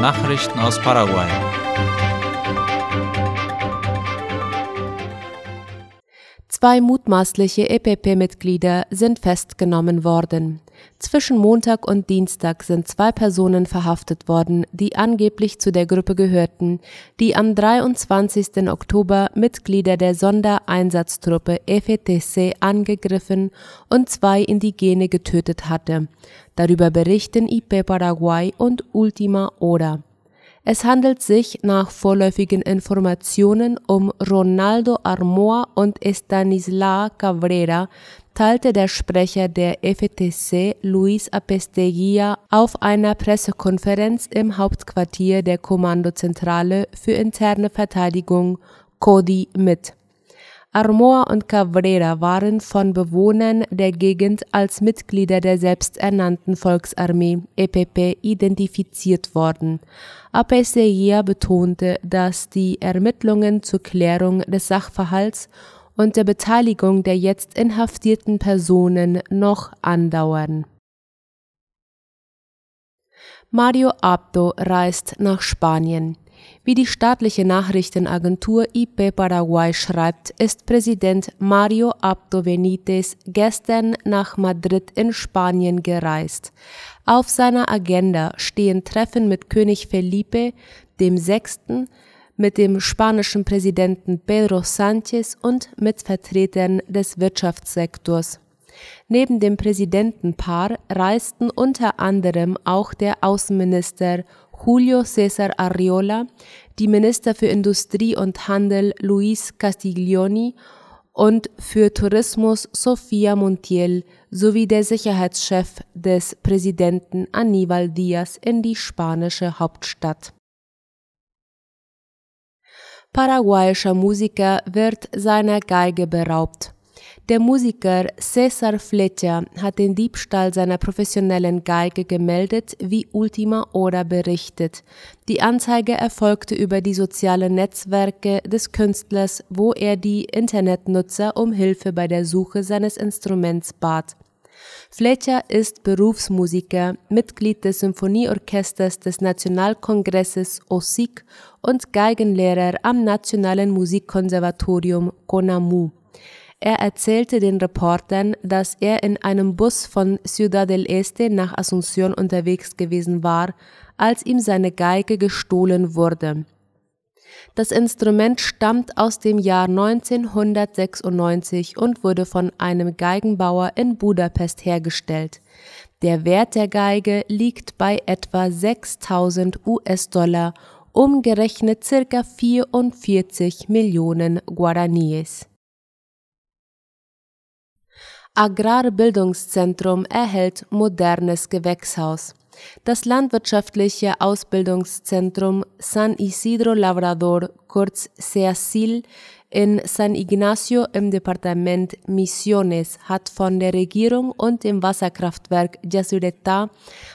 Nachrichten aus Paraguay. Zwei mutmaßliche EPP-Mitglieder sind festgenommen worden. Zwischen Montag und Dienstag sind zwei Personen verhaftet worden, die angeblich zu der Gruppe gehörten, die am 23. Oktober Mitglieder der Sondereinsatztruppe FETC angegriffen und zwei Indigene getötet hatte. Darüber berichten IP Paraguay und Ultima Hora. Es handelt sich nach vorläufigen Informationen um Ronaldo Armoa und Estanislao Cabrera, teilte der Sprecher der FETC Luis Apesteguía auf einer Pressekonferenz im Hauptquartier der Kommandozentrale für interne Verteidigung CODI mit Armoa und Cabrera waren von Bewohnern der Gegend als Mitglieder der selbsternannten Volksarmee EPP identifiziert worden. Apesteguía betonte, dass die Ermittlungen zur Klärung des Sachverhalts und der Beteiligung der jetzt inhaftierten Personen noch andauern. Mario Abdo reist nach Spanien. Wie die staatliche Nachrichtenagentur IP Paraguay schreibt, ist Präsident Mario Abdo Benitez gestern nach Madrid in Spanien gereist. Auf seiner Agenda stehen Treffen mit König Felipe VI., mit dem spanischen Präsidenten Pedro Sánchez und mit Vertretern des Wirtschaftssektors. Neben dem Präsidentenpaar reisten unter anderem auch der Außenminister Julio César Arriola, die Minister für Industrie und Handel Luis Castiglioni und für Tourismus Sofia Montiel sowie der Sicherheitschef des Präsidenten Aníbal Díaz in die spanische Hauptstadt. Paraguayischer Musiker wird seiner Geige beraubt. Der Musiker César Fletcher hat den Diebstahl seiner professionellen Geige gemeldet, wie Ultima Hora berichtet. Die Anzeige erfolgte über die sozialen Netzwerke des Künstlers, wo er die Internetnutzer um Hilfe bei der Suche seines Instruments bat. Fletcher ist Berufsmusiker, Mitglied des Symphonieorchesters des Nationalkongresses OSIG und Geigenlehrer am Nationalen Musikkonservatorium CONAMU. Er erzählte den Reportern, dass er in einem Bus von Ciudad del Este nach Asunción unterwegs gewesen war, als ihm seine Geige gestohlen wurde. Das Instrument stammt aus dem Jahr 1996 und wurde von einem Geigenbauer in Budapest hergestellt. Der Wert der Geige liegt bei etwa 6000 US-Dollar, umgerechnet circa 44 Millionen Guaraníes. Agrarbildungszentrum erhält modernes Gewächshaus. Das landwirtschaftliche Ausbildungszentrum San Isidro Labrador, kurz SEASIL, in San Ignacio im Departement Misiones hat von der Regierung und dem Wasserkraftwerk Yasureta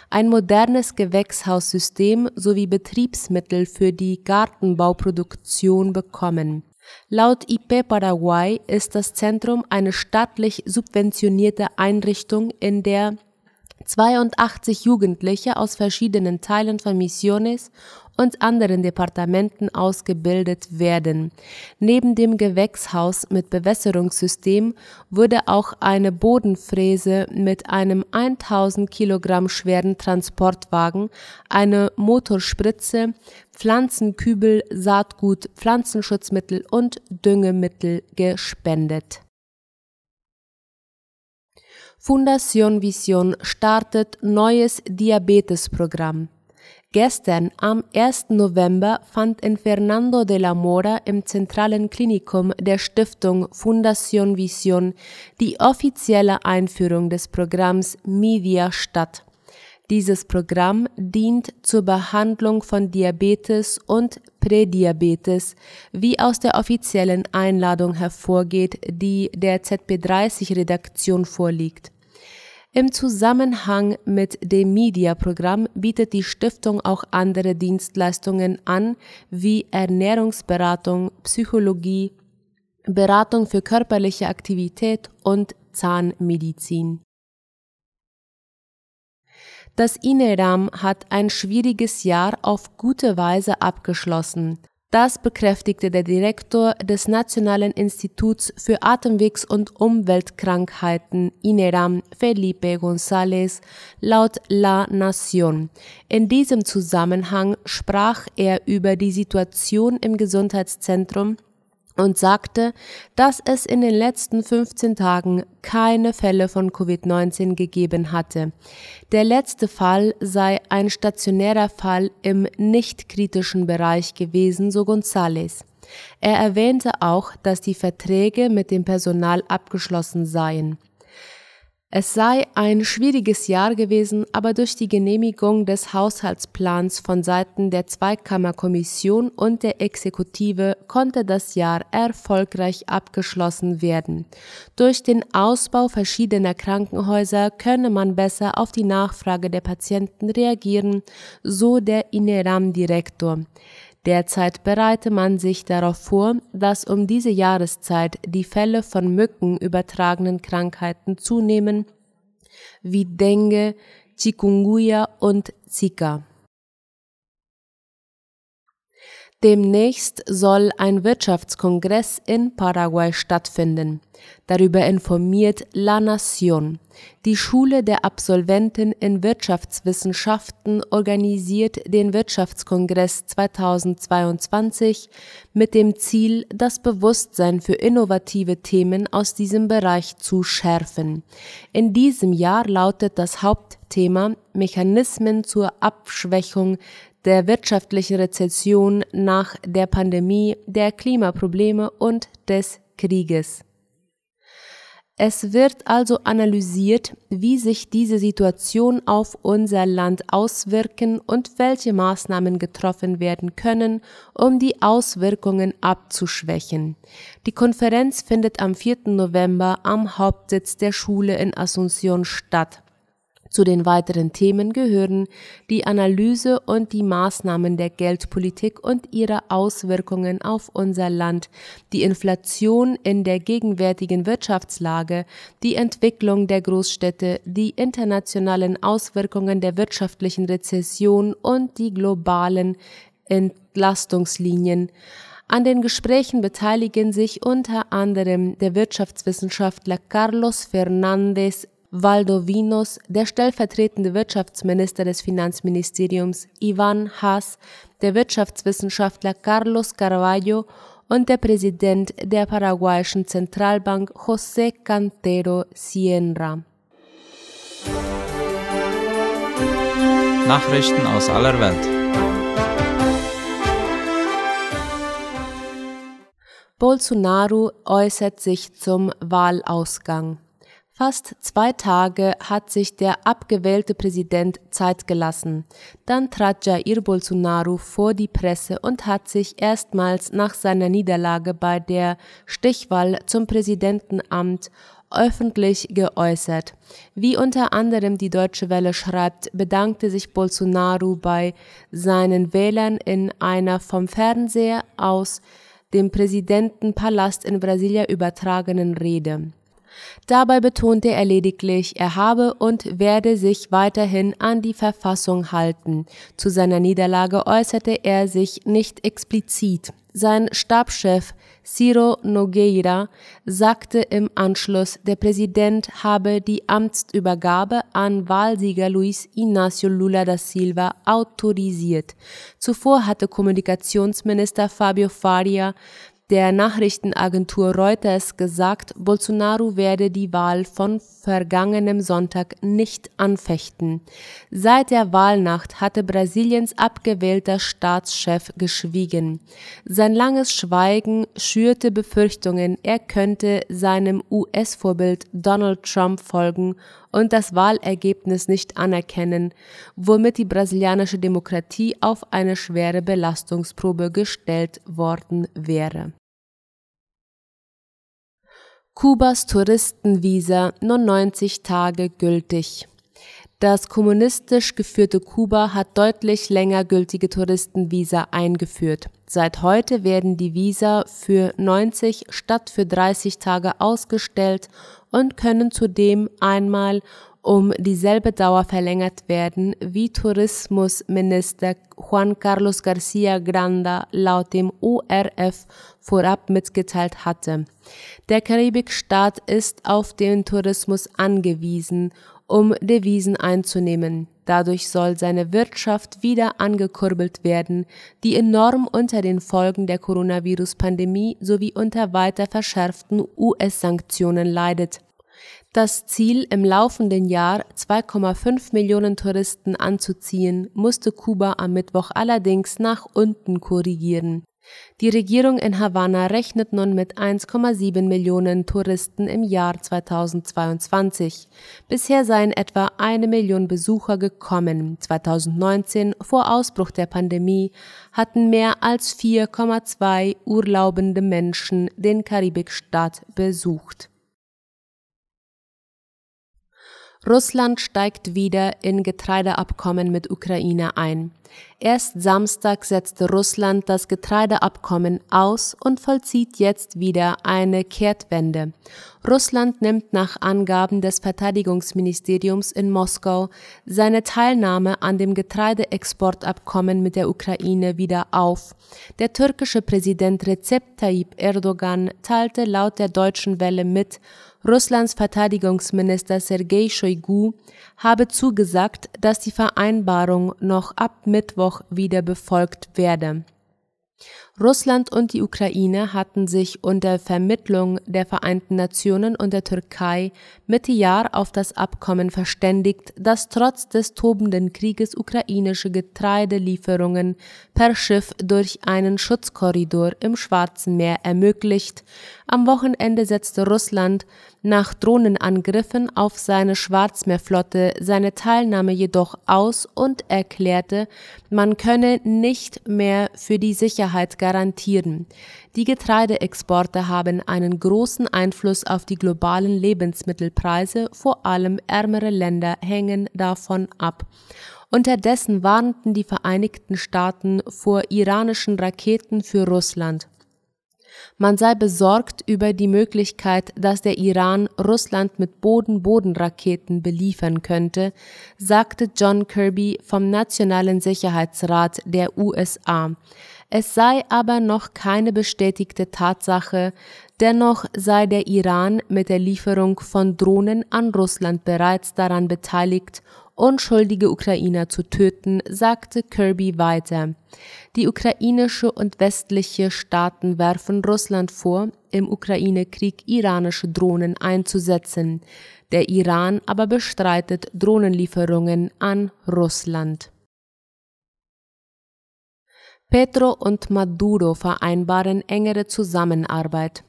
ein modernes Gewächshaussystem sowie Betriebsmittel für die Gartenbauproduktion bekommen. Laut IP Paraguay ist das Zentrum eine staatlich subventionierte Einrichtung, in der 82 Jugendliche aus verschiedenen Teilen von Misiones und anderen Departementen ausgebildet werden. Neben dem Gewächshaus mit Bewässerungssystem wurde auch eine Bodenfräse mit einem 1000 Kilogramm schweren Transportwagen, eine Motorspritze, Pflanzenkübel, Saatgut, Pflanzenschutzmittel und Düngemittel gespendet. Fundación Vision startet neues Diabetesprogramm. Gestern, am 1. November, fand in Fernando de la Mora im zentralen Klinikum der Stiftung Fundación Vision die offizielle Einführung des Programms Media statt. Dieses Programm dient zur Behandlung von Diabetes und Prädiabetes, wie aus der offiziellen Einladung hervorgeht, die der ZP30-Redaktion vorliegt. Im Zusammenhang mit dem Media-Programm bietet die Stiftung auch andere Dienstleistungen an, wie Ernährungsberatung, Psychologie, Beratung für körperliche Aktivität und Zahnmedizin. Das INERAM hat ein schwieriges Jahr auf gute Weise abgeschlossen. Das bekräftigte der Direktor des Nationalen Instituts für Atemwegs- und Umweltkrankheiten INERAM Felipe González laut La Nación. In diesem Zusammenhang sprach er über die Situation im Gesundheitszentrum und sagte, dass es in den letzten 15 Tagen keine Fälle von Covid-19 gegeben hatte. Der letzte Fall sei ein stationärer Fall im nicht kritischen Bereich gewesen, so González. Er erwähnte auch, dass die Verträge mit dem Personal abgeschlossen seien. Es sei ein schwieriges Jahr gewesen, aber durch die Genehmigung des Haushaltsplans von Seiten der Zweikammerkommission und der Exekutive konnte das Jahr erfolgreich abgeschlossen werden. Durch den Ausbau verschiedener Krankenhäuser könne man besser auf die Nachfrage der Patienten reagieren, so der INERAM-Direktor. Derzeit bereite man sich darauf vor, dass um diese Jahreszeit die Fälle von Mücken übertragenen Krankheiten zunehmen, wie Dengue, Chikungunya und Zika. Demnächst soll ein Wirtschaftskongress in Paraguay stattfinden. Darüber informiert La Nación. Die Schule der Absolventen in Wirtschaftswissenschaften organisiert den Wirtschaftskongress 2022 mit dem Ziel, das Bewusstsein für innovative Themen aus diesem Bereich zu schärfen. In diesem Jahr lautet das Hauptthema Mechanismen zur Abschwächung der wirtschaftlichen Rezession nach der Pandemie, der Klimaprobleme und des Krieges. Es wird also analysiert, wie sich diese Situation auf unser Land auswirken und welche Maßnahmen getroffen werden können, um die Auswirkungen abzuschwächen. Die Konferenz findet am 4. November am Hauptsitz der Schule in Asunción statt. Zu den weiteren Themen gehören die Analyse und die Maßnahmen der Geldpolitik und ihre Auswirkungen auf unser Land, die Inflation in der gegenwärtigen Wirtschaftslage, die Entwicklung der Großstädte, die internationalen Auswirkungen der wirtschaftlichen Rezession und die globalen Entlastungslinien. An den Gesprächen beteiligen sich unter anderem der Wirtschaftswissenschaftler Carlos Fernández Valdovinos, der stellvertretende Wirtschaftsminister des Finanzministeriums Ivan Haas, der Wirtschaftswissenschaftler Carlos Carvalho und der Präsident der paraguayischen Zentralbank José Cantero Sierra. Nachrichten aus aller Welt. Bolsonaro äußert sich zum Wahlausgang. Fast zwei Tage hat sich der abgewählte Präsident Zeit gelassen. Dann trat Jair Bolsonaro vor die Presse und hat sich erstmals nach seiner Niederlage bei der Stichwahl zum Präsidentenamt öffentlich geäußert. Wie unter anderem die Deutsche Welle schreibt, bedankte sich Bolsonaro bei seinen Wählern in einer vom Fernseher aus dem Präsidentenpalast in Brasilia übertragenen Rede. Dabei betonte er lediglich, er habe und werde sich weiterhin an die Verfassung halten. Zu seiner Niederlage äußerte er sich nicht explizit. Sein Stabschef Ciro Nogueira sagte im Anschluss, der Präsident habe die Amtsübergabe an Wahlsieger Luis Inácio Lula da Silva autorisiert. Zuvor hatte Kommunikationsminister Fabio Faria der Nachrichtenagentur Reuters gesagt, Bolsonaro werde die Wahl von vergangenem Sonntag nicht anfechten. Seit der Wahlnacht hatte Brasiliens abgewählter Staatschef geschwiegen. Sein langes Schweigen schürte Befürchtungen, er könnte seinem US-Vorbild Donald Trump folgen und das Wahlergebnis nicht anerkennen, womit die brasilianische Demokratie auf eine schwere Belastungsprobe gestellt worden wäre. Kubas Touristenvisa nur 90 Tage gültig. Das kommunistisch geführte Kuba hat deutlich länger gültige Touristenvisa eingeführt. Seit heute werden die Visa für 90 statt für 30 Tage ausgestellt und können zudem einmal um dieselbe Dauer verlängert werden, wie Tourismusminister Juan Carlos Garcia Granda laut dem ORF vorab mitgeteilt hatte. Der Karibikstaat ist auf den Tourismus angewiesen, um Devisen einzunehmen. Dadurch soll seine Wirtschaft wieder angekurbelt werden, die enorm unter den Folgen der Coronavirus-Pandemie sowie unter weiter verschärften US-Sanktionen leidet. Das Ziel, im laufenden Jahr 2,5 Millionen Touristen anzuziehen, musste Kuba am Mittwoch allerdings nach unten korrigieren. Die Regierung in Havanna rechnet nun mit 1,7 Millionen Touristen im Jahr 2022. Bisher seien etwa eine Million Besucher gekommen. 2019, vor Ausbruch der Pandemie, hatten mehr als 4,2 urlaubende Menschen den Karibikstaat besucht. Russland steigt wieder in Getreideabkommen mit Ukraine ein. Erst Samstag setzte Russland das Getreideabkommen aus und vollzieht jetzt wieder eine Kehrtwende. Russland nimmt nach Angaben des Verteidigungsministeriums in Moskau seine Teilnahme an dem Getreideexportabkommen mit der Ukraine wieder auf. Der türkische Präsident Recep Tayyip Erdogan teilte laut der deutschen Welle mit, Russlands Verteidigungsminister Sergei Shoigu habe zugesagt, dass die Vereinbarung noch ab Mittwoch wieder befolgt werde Russland und die Ukraine hatten sich unter Vermittlung der Vereinten Nationen und der Türkei Mitte Jahr auf das Abkommen verständigt, das trotz des tobenden Krieges ukrainische Getreidelieferungen per Schiff durch einen Schutzkorridor im Schwarzen Meer ermöglicht. Am Wochenende setzte Russland nach Drohnenangriffen auf seine Schwarzmeerflotte seine Teilnahme jedoch aus und erklärte, man könne nicht mehr für die Sicherheit garantieren. Die Getreideexporte haben einen großen Einfluss auf die globalen Lebensmittelpreise, vor allem ärmere Länder hängen davon ab. Unterdessen warnten die Vereinigten Staaten vor iranischen Raketen für Russland. Man sei besorgt über die Möglichkeit, dass der Iran Russland mit Boden-Boden-Raketen beliefern könnte, sagte John Kirby vom Nationalen Sicherheitsrat der USA. Es sei aber noch keine bestätigte Tatsache, dennoch sei der Iran mit der Lieferung von Drohnen an Russland bereits daran beteiligt, unschuldige Ukrainer zu töten, sagte Kirby weiter. Die ukrainische und westliche Staaten werfen Russland vor, im Ukraine-Krieg iranische Drohnen einzusetzen. Der Iran aber bestreitet Drohnenlieferungen an Russland. Petro und Maduro vereinbaren engere Zusammenarbeit.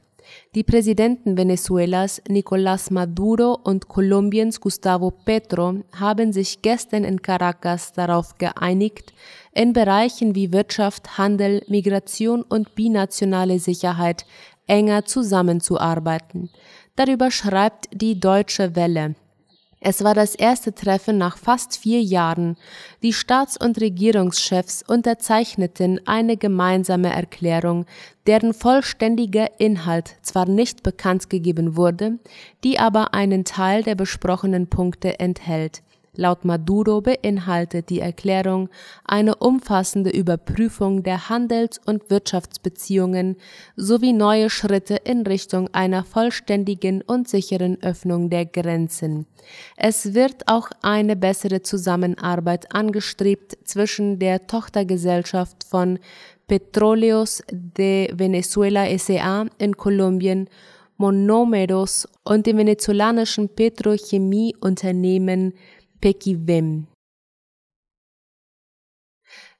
Die Präsidenten Venezuelas Nicolás Maduro und Kolumbiens Gustavo Petro haben sich gestern in Caracas darauf geeinigt, in Bereichen wie Wirtschaft, Handel, Migration und binationale Sicherheit enger zusammenzuarbeiten. Darüber schreibt die Deutsche Welle. Es war das erste Treffen nach fast vier Jahren. Die Staats- und Regierungschefs unterzeichneten eine gemeinsame Erklärung, deren vollständiger Inhalt zwar nicht bekannt gegeben wurde, die aber einen Teil der besprochenen Punkte enthält. Laut Maduro beinhaltet die Erklärung eine umfassende Überprüfung der Handels- und Wirtschaftsbeziehungen sowie neue Schritte in Richtung einer vollständigen und sicheren Öffnung der Grenzen. Es wird auch eine bessere Zusammenarbeit angestrebt zwischen der Tochtergesellschaft von Petróleos de Venezuela S.A. in Kolumbien Monomeros und dem venezolanischen Petrochemieunternehmen Pekiwem.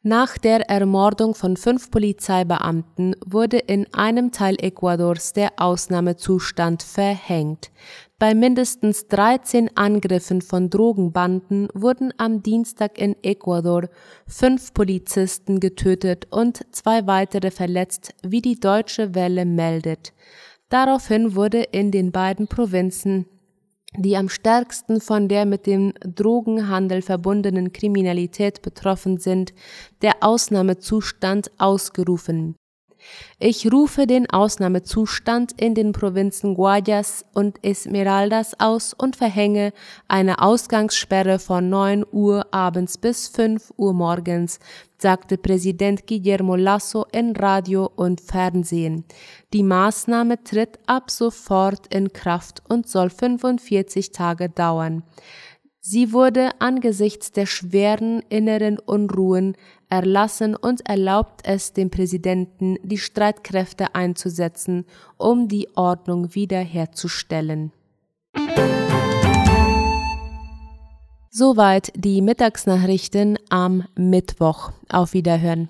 Nach der Ermordung von fünf Polizeibeamten wurde in einem Teil Ecuadors der Ausnahmezustand verhängt. Bei mindestens 13 Angriffen von Drogenbanden wurden am Dienstag in Ecuador fünf Polizisten getötet und zwei weitere verletzt, wie die Deutsche Welle meldet. Daraufhin wurde in den beiden Provinzen die am stärksten von der mit dem Drogenhandel verbundenen Kriminalität betroffen sind, der Ausnahmezustand ausgerufen. Ich rufe den Ausnahmezustand in den Provinzen Guayas und Esmeraldas aus und verhänge eine Ausgangssperre von 9 Uhr abends bis 5 Uhr morgens, sagte Präsident Guillermo Lasso in Radio und Fernsehen. Die Maßnahme tritt ab sofort in Kraft und soll 45 Tage dauern. Sie wurde angesichts der schweren inneren Unruhen erlassen und erlaubt es dem Präsidenten, die Streitkräfte einzusetzen, um die Ordnung wiederherzustellen. Soweit die Mittagsnachrichten am Mittwoch. Auf Wiederhören.